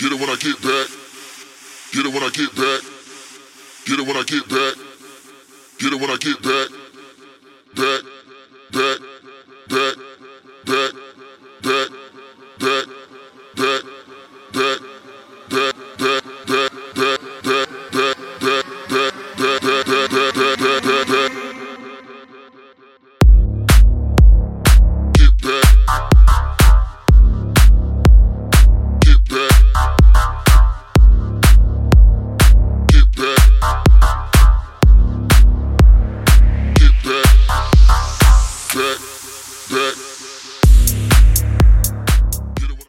Get it when I get back. Get it when I get back. Get it when I get back. Get it when I get back. Back, back, back, back.